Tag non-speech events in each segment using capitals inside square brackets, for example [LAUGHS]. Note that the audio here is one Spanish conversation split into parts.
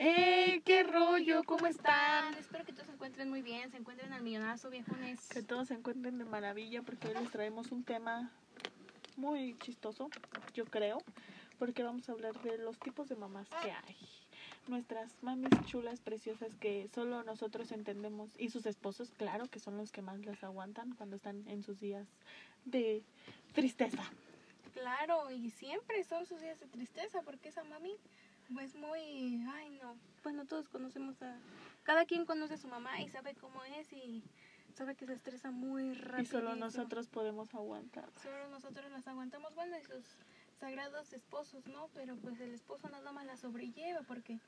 ¡Ey! ¡Qué rollo! ¿Cómo están? Espero que todos se encuentren muy bien, se encuentren al millonazo, viejones. Que todos se encuentren de maravilla porque hoy les traemos un tema muy chistoso, yo creo, porque vamos a hablar de los tipos de mamás que hay. Nuestras mamis chulas, preciosas que solo nosotros entendemos y sus esposos, claro, que son los que más las aguantan cuando están en sus días de tristeza. Claro, y siempre son sus días de tristeza porque esa mami pues muy, ay no, bueno todos conocemos a, cada quien conoce a su mamá y sabe cómo es y sabe que se estresa muy rápido. Y solo nosotros podemos aguantar. Solo nosotros las aguantamos, bueno, y sus sagrados esposos, ¿no? Pero pues el esposo nada más la sobrelleva porque,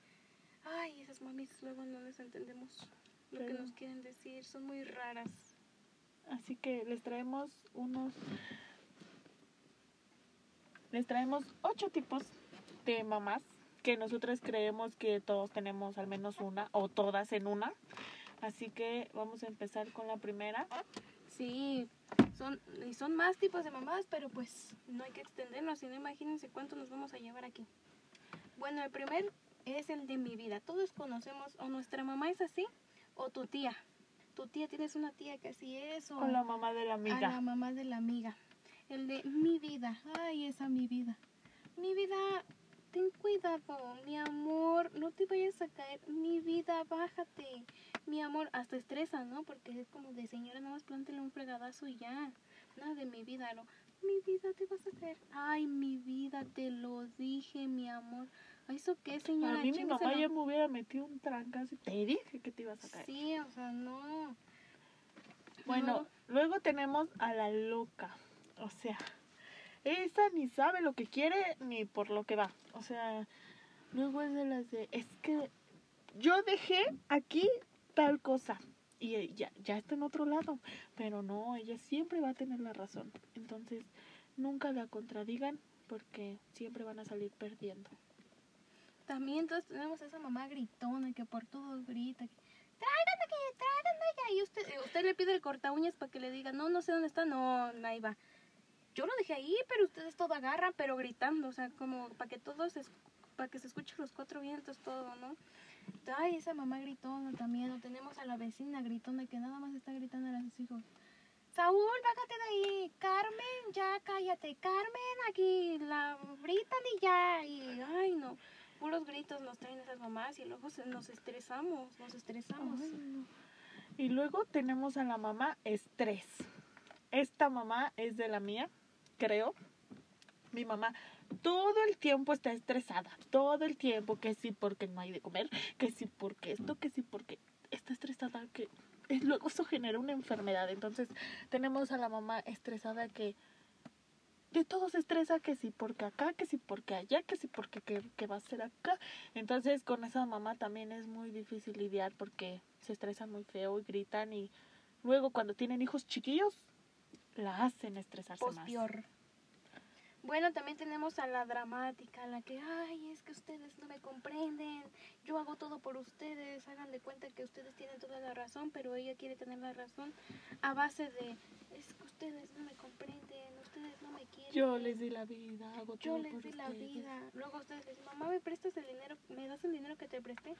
ay, esas mamis luego no les entendemos lo que nos quieren decir, son muy raras. Así que les traemos unos. Les traemos ocho tipos de mamás que nosotros creemos que todos tenemos al menos una o todas en una. Así que vamos a empezar con la primera. Sí, son, y son más tipos de mamás, pero pues no hay que extendernos, si no imagínense cuánto nos vamos a llevar aquí. Bueno, el primer es el de mi vida. Todos conocemos, o nuestra mamá es así, o tu tía. Tu tía, tienes una tía que así es, o la mamá de la a la amiga. mamá de la amiga. El de mi vida, ay, esa mi vida. Mi vida, ten cuidado, mi amor, no te vayas a caer. Mi vida, bájate. Mi amor, hasta estresa, ¿no? Porque es como de señora, nada más plántele un fregadazo y ya. Nada de mi vida, no. Mi vida, te vas a caer. Ay, mi vida, te lo dije, mi amor. Ay, ¿Eso qué, señora? A mí mi mamá ya me hubiera metido un trancazo y te dije que te ibas a caer. Sí, o sea, no. Bueno, luego tenemos a la loca. O sea, esa ni sabe lo que quiere ni por lo que va. O sea, luego es de las de, es que yo dejé aquí tal cosa y eh, ya, ya está en otro lado. Pero no, ella siempre va a tener la razón. Entonces, nunca la contradigan porque siempre van a salir perdiendo. También todos tenemos esa mamá gritona que por todo grita. Que, tráiganme aquí, tráiganme. Y usted, eh, usted le pide el corta uñas para que le diga, no, no sé dónde está, no, ahí va. Yo lo dejé ahí, pero ustedes todo agarran, pero gritando, o sea, como para que todos, para que se escuchen los cuatro vientos, todo, ¿no? Ay, esa mamá gritona también, o tenemos a la vecina gritona que nada más está gritando a sus hijos. Saúl, bájate de ahí. Carmen, ya cállate. Carmen, aquí la gritan y ya. Y, ay, no. Puros gritos nos traen esas mamás y luego se- nos estresamos, nos estresamos. Y luego tenemos a la mamá estrés. Esta mamá es de la mía, creo. Mi mamá todo el tiempo está estresada. Todo el tiempo. Que sí porque no hay de comer. Que sí porque esto. Que sí porque está estresada. Que luego eso genera una enfermedad. Entonces tenemos a la mamá estresada que de todo se estresa. Que sí porque acá. Que sí porque allá. Que sí porque que, que va a ser acá. Entonces con esa mamá también es muy difícil lidiar porque se estresan muy feo y gritan y luego cuando tienen hijos chiquillos la hacen estresarse Pues más. peor. Bueno, también tenemos a la dramática, la que, ay, es que ustedes no me comprenden, yo hago todo por ustedes, hagan de cuenta que ustedes tienen toda la razón, pero ella quiere tener la razón a base de, es que ustedes no me comprenden, ustedes no me quieren. Yo les di la vida, hago Yo todo les por di la vida. Luego ustedes dicen, mamá, ¿me prestas el dinero? ¿Me das el dinero que te presté?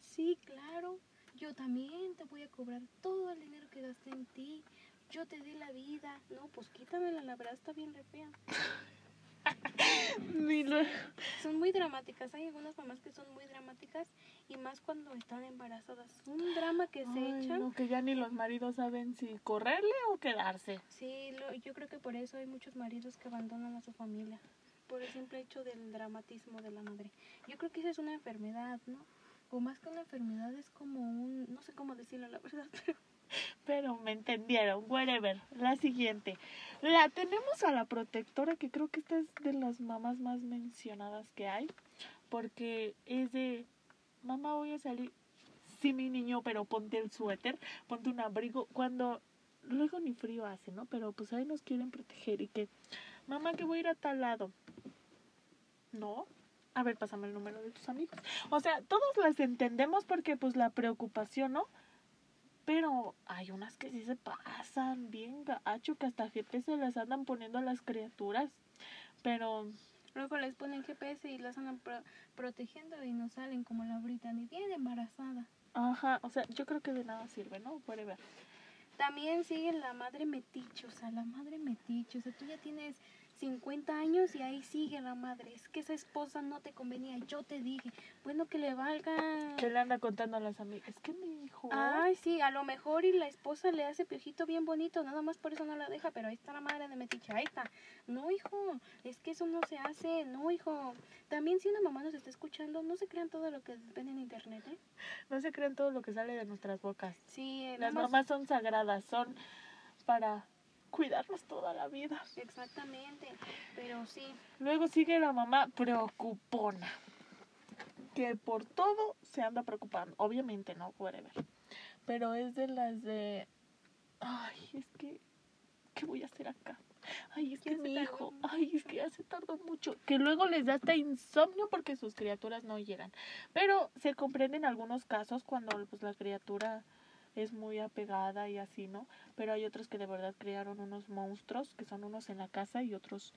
Sí, claro. Yo también te voy a cobrar todo el dinero que gasté en ti. Yo te di la vida. No, pues quítamela, la verdad está bien re fea. [LAUGHS] Son muy dramáticas. Hay algunas mamás que son muy dramáticas y más cuando están embarazadas. Un drama que se Ay, echan. no, que ya ni los maridos saben si correrle o quedarse. Sí, lo- yo creo que por eso hay muchos maridos que abandonan a su familia. Por el simple hecho del dramatismo de la madre. Yo creo que esa es una enfermedad, ¿no? O más que una enfermedad es como un... No sé cómo decirlo, la verdad. [LAUGHS] Pero Pero me entendieron, whatever. La siguiente. La tenemos a la protectora, que creo que esta es de las mamás más mencionadas que hay. Porque es de, mamá voy a salir. Sí, mi niño, pero ponte el suéter, ponte un abrigo. Cuando luego ni frío hace, ¿no? Pero pues ahí nos quieren proteger y que, mamá que voy a ir a tal lado. No. A ver, pásame el número de tus amigos. O sea, todos las entendemos porque pues la preocupación, ¿no? Pero hay unas que sí se pasan bien gacho, que hasta se las andan poniendo a las criaturas. Pero Luego les ponen GPS y las andan pro- protegiendo y no salen como la Brittany, bien embarazada. Ajá, o sea, yo creo que de nada sirve, ¿no? Puede ver. También sigue la madre metiche, o sea, la madre metiche, o sea, tú ya tienes 50 años y ahí sigue la madre. Es que esa esposa no te convenía, yo te dije, bueno, que le valga. Que le anda contando a las amigas. Es que mi hijo. Ay, sí, a lo mejor y la esposa le hace piojito bien bonito, nada más por eso no la deja, pero ahí está la madre de metiche, ahí está. No, hijo, es que eso no se hace, no, hijo. También si una mamá nos está escuchando, no se crean todo lo que ven en internet, ¿eh? No se crean todo lo que sale de nuestras bocas. Sí, Las nada más- mamás son sagradas, son para cuidarnos toda la vida. Exactamente, pero sí, Luego sigue la mamá preocupona. Que por todo se anda preocupando. Obviamente no puede ver. Pero es de las de. Ay, es que. ¿Qué voy a hacer acá? Ay, es que mi hijo. Ay, es que ya se tardó mucho. Que luego les da hasta insomnio porque sus criaturas no llegan. Pero se comprende en algunos casos cuando pues, la criatura es muy apegada y así, ¿no? Pero hay otros que de verdad crearon unos monstruos, que son unos en la casa y otros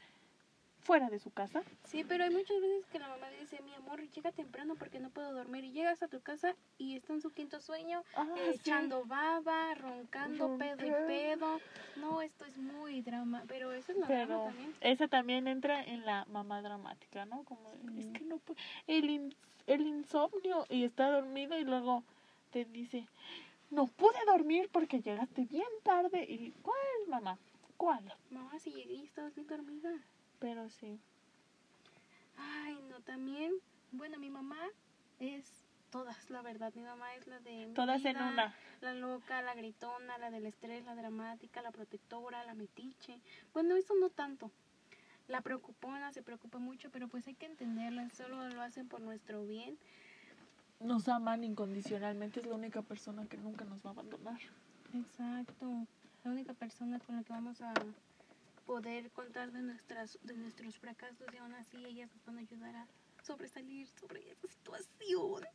fuera de su casa. Sí, pero hay muchas veces que la mamá dice, mi amor, llega temprano porque no puedo dormir. Y llegas a tu casa y está en su quinto sueño, Ah, eh, sí. echando baba, roncando, pedo y pedo. No, esto es muy drama, pero eso es la Pero drama también. esa también entra en la mamá dramática, ¿no? Como Sí. es que no puede, el, in- el insomnio y está dormido y luego te dice, no pude dormir porque llegaste bien tarde y ¿cuál mamá? ¿Cuál? Mamá, si llegué y estabas bien dormida. Pero sí. Ay, no, también, bueno, mi mamá es todas, la verdad. Mi mamá es la de... Todas en una. La loca, la gritona, la del estrés, la dramática, la protectora, la metiche. Bueno, eso no tanto. La preocupona, se preocupa mucho, pero pues hay que entenderla. Solo lo hacen por nuestro bien. Nos aman incondicionalmente, es la única persona que nunca nos va a abandonar. Exacto. La única persona con la que vamos a poder contar de nuestras de nuestros fracasos y aún así ellas nos van a ayudar a sobresalir sobre esa situación.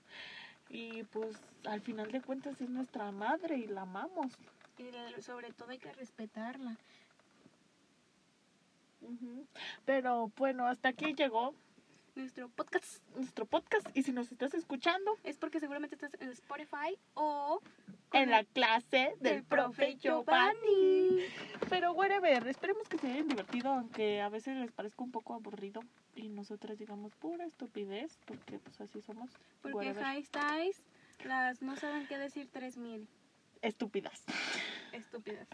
Y pues al final de cuentas es nuestra madre y la amamos. Y sobre todo hay que respetarla. Pero bueno, hasta aquí llegó Nuestro podcast nuestro podcast y si nos estás escuchando es porque seguramente estás en Spotify o en la clase del del profe Giovanni. Pero whatever, esperemos que se hayan divertido, aunque a veces les parezca un poco aburrido y nosotras digamos pura estupidez, porque pues así somos. Porque whatever. high styles las no saben qué decir 3000 Estúpidas. estúpidas.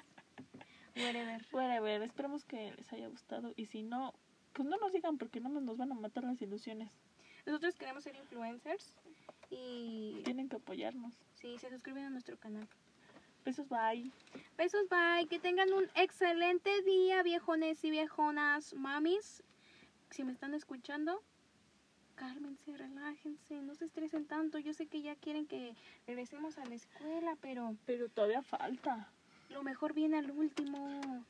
Whatever. Whatever, esperemos que les haya gustado y si no, pues no nos digan porque no nos van a matar las ilusiones. Nosotros queremos ser influencers y Tienen que apoyarnos. sí, se suscriben a nuestro canal. Besos, bye. Besos, bye. Que tengan un excelente día, viejones y viejonas, mamis. Si me están escuchando, cálmense, relájense, no se estresen tanto. Yo sé que ya quieren que regresemos a la escuela, pero Pero todavía falta. lo mejor viene al último.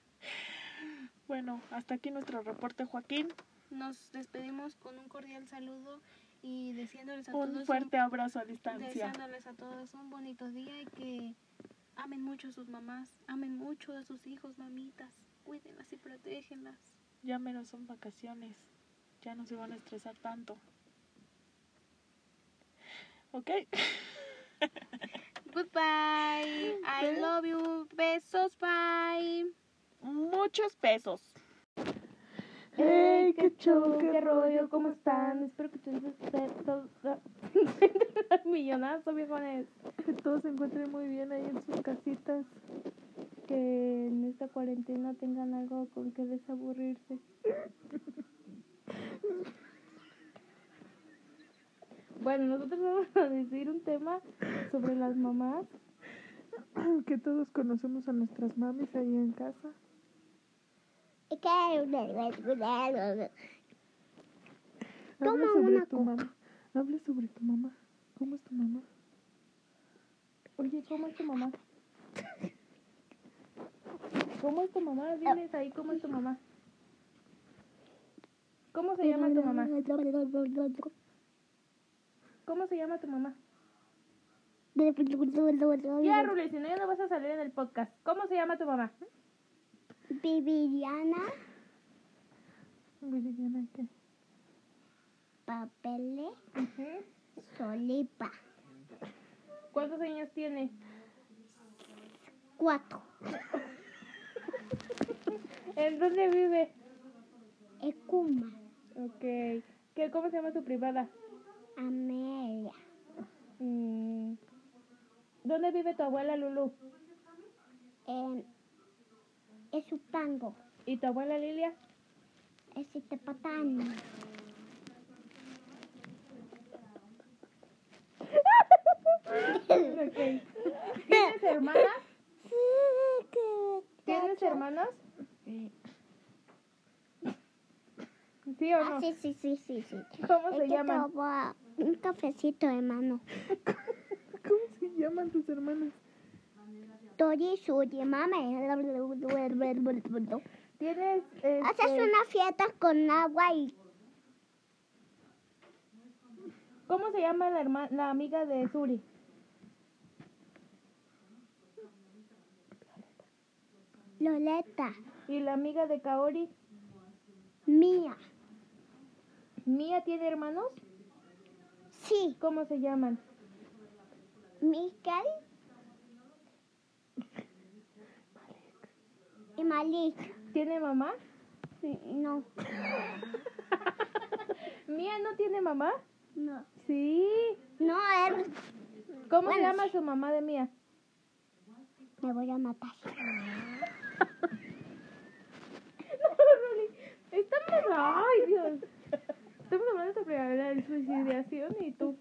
Bueno, hasta aquí nuestro reporte, Joaquín. Nos despedimos con un cordial saludo y deseándoles a Un todos fuerte abrazo a distancia. deseándoles a todos un bonito día y que amen mucho a sus mamás, amen mucho a sus hijos, mamitas, cuídenlas y protégenlas. Ya menos son vacaciones. Ya no se van a estresar tanto. ¿Ok? Goodbye. [LAUGHS] I love you. Besos. Bye. Muchos besos. Hey, qué show, qué rollo, ¿cómo están? Espero que todos estén todos [LAUGHS] millonazo, viejones. Que [LAUGHS] todos se encuentren muy bien ahí en sus casitas. Que en esta cuarentena tengan algo con que desaburrirse. [LAUGHS] Bueno, nosotros vamos a decir un tema sobre las mamás. [COUGHS] Que todos conocemos a nuestras mamis ahí en casa. Toma sobre una tu coca. mamá. Habla sobre tu mamá. ¿Cómo es tu mamá? Oye, ¿cómo es tu mamá? ¿Cómo es tu mamá? Diles ahí, ¿cómo es tu mamá? ¿Cómo se llama tu mamá? ¿Cómo se llama tu mamá? Ya, Rule, si no, ya no vas a salir en el podcast. ¿Cómo se llama tu mamá? Viviana, Viridiana, ¿qué? papel, Ujú. solipa. ¿Cuántos años tiene? Cuatro. [LAUGHS] ¿En dónde vive? Ecuma. Ok. ¿Qué, ¿Cómo se llama su privada? Amelia. Mm. ¿Dónde vive tu abuela Lulu? En Esupango. ¿Y tu abuela Lilia? Esitepatán. Ok. ¿Tienes hermanas? ¿Tienes hermanos? ¿Sí o Ah, no? sí, sí, sí, sí, sí. ¿Cómo Es se llaman? un cafecito, hermano. [LAUGHS] ¿Cómo se llaman tus hermanas? Tori, Suri, mame. ¿Tienes este, Haces una fiesta con agua y ¿Cómo se llama la, herma- la amiga de Suri? Loleta. ¿Y la amiga de Kaori? Mía. ¿Mía tiene hermanos? Sí. ¿Cómo se llaman? Mikel. Y Malik. ¿Tiene mamá? No. [LAUGHS] ¿Mía no tiene mamá? No. Sí. No, él. ¿Cómo se llama su mamá de Mía? Me voy a matar. [LAUGHS] No, Roli, estamos... ¡Ay, Dios! Estamos hablando sobre la suicidación y tú.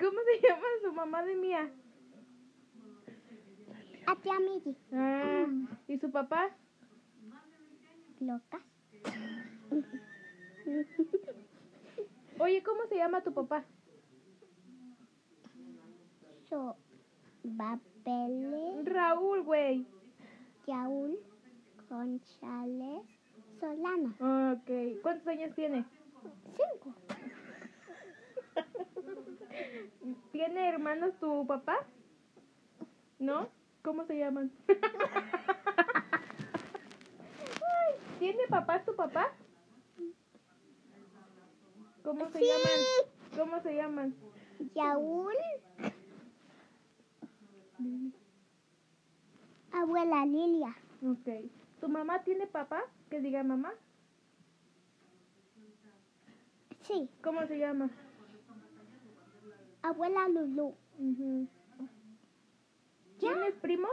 ¿Cómo se llama su mamá de Mía? A ti, amigui. Ah, ¿y su papá? Locas. Oye, ¿cómo se llama tu papá? So, Papeles. Raúl, güey. Yaúl. González. Solano. Ok. ¿Cuántos años tiene? Cinco. ¿Tiene hermanos tu papá? ¿No? ¿Cómo se llaman? [LAUGHS] Ay, ¿Tiene papás tu papá? ¿Cómo se Sí. llaman? ¿Cómo se llaman? Yaúl. Abuela Lilia. Ok. ¿Tu mamá tiene papá? Que diga mamá. Sí. ¿Cómo se llama? Abuela Lulu. ¿Ya? ¿Tienes primos?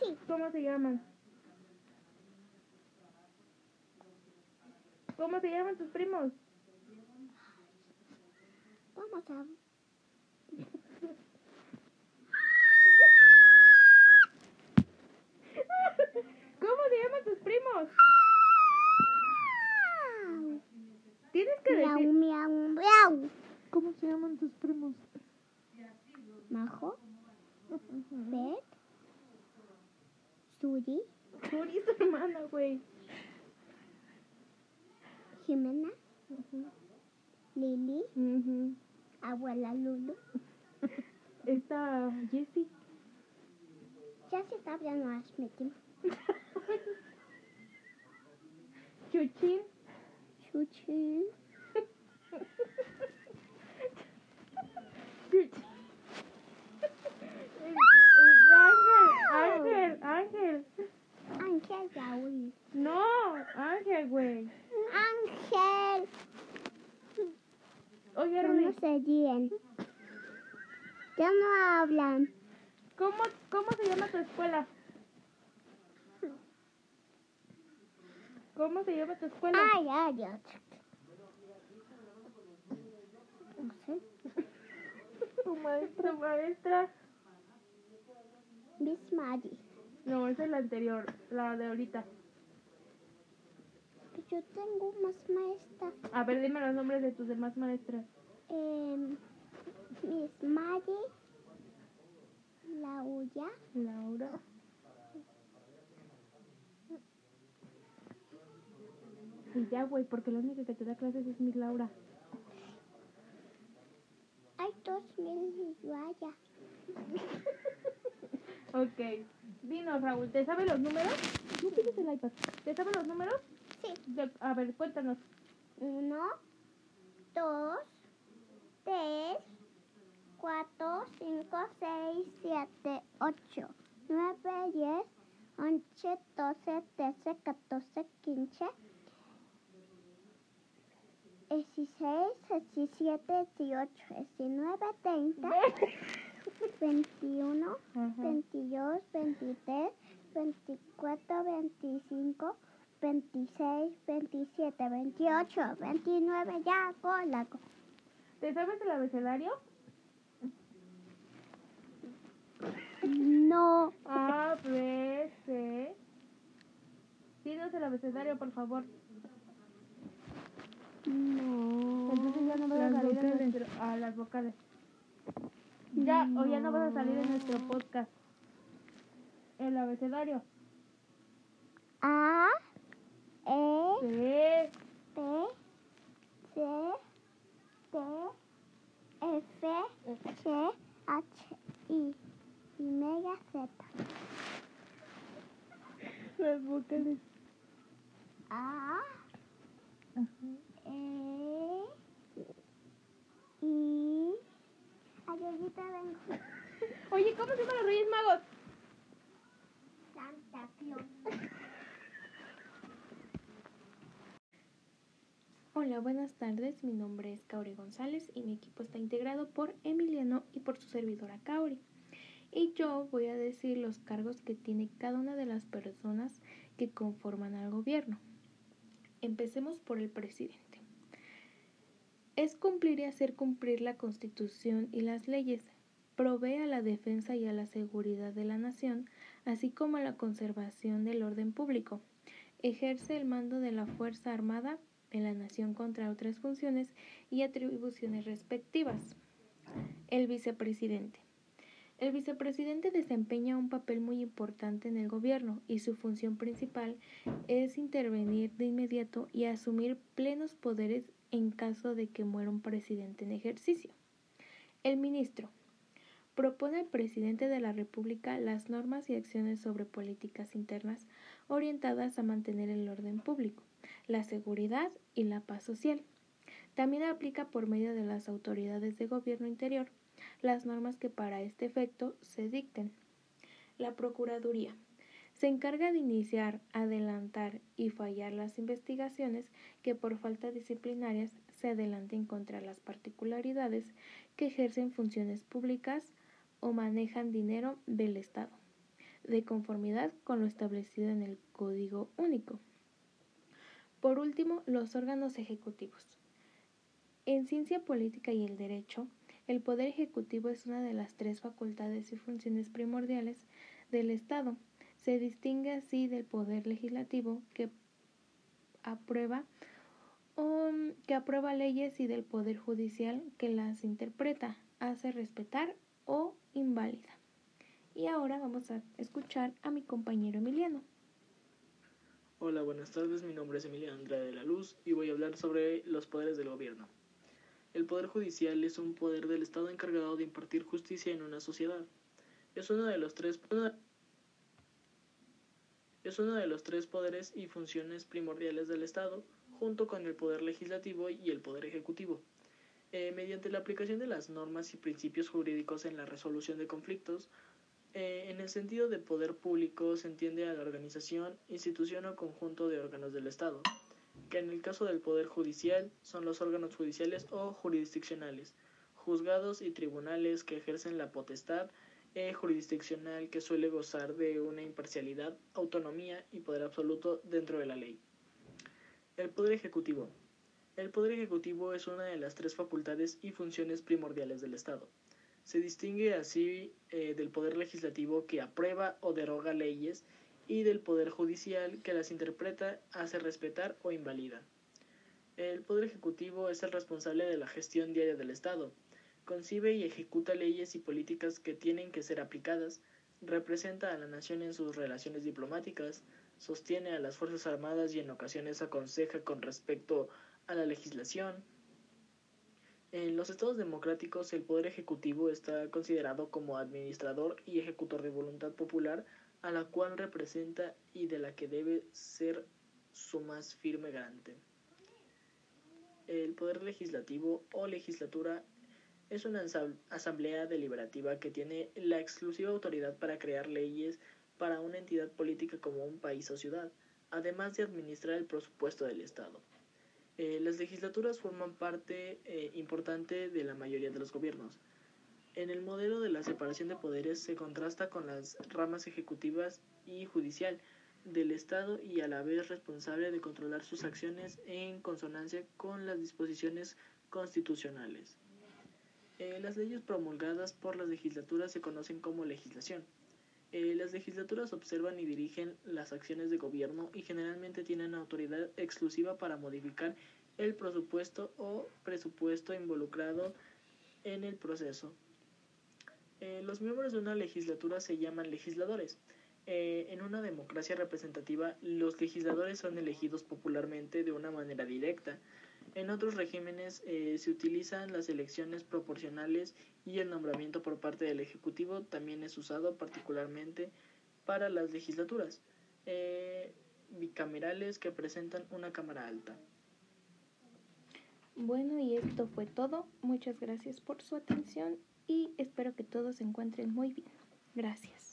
Sí. ¿Cómo se llaman? ¿Cómo se llaman tus primos? Vamos a. ¿Cómo se llaman tus primos? Tienes que Miau, decir. miau, miau. ¿Cómo se llaman tus primos? Majo. Beth. Suri. Suri es tu hermana, güey. Jimena. Ujú. Lili. Ujú. Abuela Lulu. Está Jessie. Ya se está abriendo las metimos. Chuchín. Chuchi. Chuchín. Ángel, Ángel, Ángel. Yaúl. No, Ángel, güey. Ángel. Oye, Ruli, no se ríen. Ya no hablan. ¿cómo, ¿cómo se llama tu escuela? ¿Cómo se llama tu escuela? Ay, ay, ay. No sé. [LAUGHS] Tu maestra, maestra. Miss Maggie. No, esa es la anterior, la de ahorita. Yo tengo más maestras. A ver, dime los nombres de tus demás maestras. Em, Miss Maggie. Laura. Laura. Y ya, güey, porque la única que te da clases es mi Laura. Hay dos mil Yuaya. [LAUGHS] Ok. Dinos, Raúl, ¿te sabes los números? No tienes el iPad. ¿Te sabes los números? Sí. De- a ver, cuéntanos. Uno, dos, tres, cuatro, cinco, seis, siete, ocho, nueve, diez, once, doce, trece, catorce, quince, dieciséis, diecisiete, dieciocho, diecinueve, treinta, veintiuno, Ajá. 22, 23, 24, 25, 26, 27, 28, 29, ya, cola. ¿Te sabes el abecedario? No, A, B, C. Dinos el abecedario, por favor. no. Entonces ya no vas a Las vocales. A las vocales. Ya, o ya no vas a salir en nuestro podcast. El abecedario. A, E, C, P, C, T, F, G, H, I. Y mega Z. Las vocales. A, E, I. Vengo. [LAUGHS] Oye, ¿cómo se llaman los Reyes Magos? Santa Claus. Hola, buenas tardes. Mi nombre es Kaori González y mi equipo está integrado por Emiliano y por su servidora Kaori. Y yo voy a decir los cargos que tiene cada una de las personas que conforman al gobierno. Empecemos por el presidente. Es cumplir y hacer cumplir la Constitución y las leyes. Provee a la defensa y a la seguridad de la nación, así como a la conservación del orden público. Ejerce el mando de la Fuerza Armada de la nación contra otras funciones y atribuciones respectivas. El vicepresidente. El vicepresidente desempeña un papel muy importante en el gobierno y su función principal es intervenir de inmediato y asumir plenos poderes en caso de que muera un presidente en ejercicio. El ministro. Propone al presidente de la República las normas y acciones sobre políticas internas orientadas a mantener el orden público, la seguridad y la paz social. También aplica por medio de las autoridades de gobierno interior las normas que para este efecto se dicten. La Procuraduría se encarga de iniciar, adelantar y fallar las investigaciones que por falta disciplinarias se adelanten contra las particularidades que ejercen funciones públicas o manejan dinero del Estado, de conformidad con lo establecido en el Código Único. Por último, los órganos ejecutivos. En ciencia política y el derecho, el Poder Ejecutivo es una de las tres facultades y funciones primordiales del Estado. Se distingue así del Poder Legislativo que aprueba o que aprueba leyes y del Poder Judicial que las interpreta, hace respetar o invalida. Y ahora vamos a escuchar a mi compañero Emiliano. Hola, buenas tardes. Mi nombre es Emiliano Andrade de la Luz y voy a hablar sobre los poderes del gobierno. El poder judicial es un poder del Estado encargado de impartir justicia en una sociedad. Es uno de los tres es uno de los tres poderes y funciones primordiales del Estado, junto con el poder legislativo y el poder ejecutivo. Eh, mediante la aplicación de las normas y principios jurídicos en la resolución de conflictos, eh, en el sentido de poder público se entiende a la organización, institución o conjunto de órganos del Estado, que en el caso del Poder Judicial son los órganos judiciales o jurisdiccionales, juzgados y tribunales que ejercen la potestad eh, jurisdiccional que suele gozar de una imparcialidad, autonomía y poder absoluto dentro de la ley. El Poder Ejecutivo. El Poder Ejecutivo es una de las tres facultades y funciones primordiales del Estado. Se distingue así eh, del Poder Legislativo que aprueba o deroga leyes y del Poder Judicial que las interpreta, hace respetar o invalida. El Poder Ejecutivo es el responsable de la gestión diaria del Estado. Concibe y ejecuta leyes y políticas que tienen que ser aplicadas, representa a la nación en sus relaciones diplomáticas, sostiene a las Fuerzas Armadas y en ocasiones aconseja con respecto a la legislación. En los estados democráticos el poder ejecutivo está considerado como administrador y ejecutor de voluntad popular a la cual representa y de la que debe ser su más firme garante. El Poder Legislativo o legislatura es una asamblea deliberativa que tiene la exclusiva autoridad para crear leyes para una entidad política como un país o ciudad, además de administrar el presupuesto del Estado. Eh, las legislaturas forman parte eh, importante de la mayoría de los gobiernos. En el modelo de la separación de poderes se contrasta con las ramas ejecutivas y judicial del Estado y a la vez responsable de controlar sus acciones en consonancia con las disposiciones constitucionales. Eh, las leyes promulgadas por las legislaturas se conocen como legislación. Eh, las legislaturas observan y dirigen las acciones de gobierno y generalmente tienen autoridad exclusiva para modificar el presupuesto o presupuesto involucrado en el proceso. Eh, los miembros de una legislatura se llaman legisladores. En una democracia representativa, los legisladores son elegidos popularmente de una manera directa. En otros regímenes se utilizan las elecciones proporcionales y el nombramiento por parte del Ejecutivo también es usado particularmente para las legislaturas eh, bicamerales que presentan una Cámara Alta. Bueno, y esto fue todo. Muchas gracias por su atención y espero que todos se encuentren muy bien. Gracias.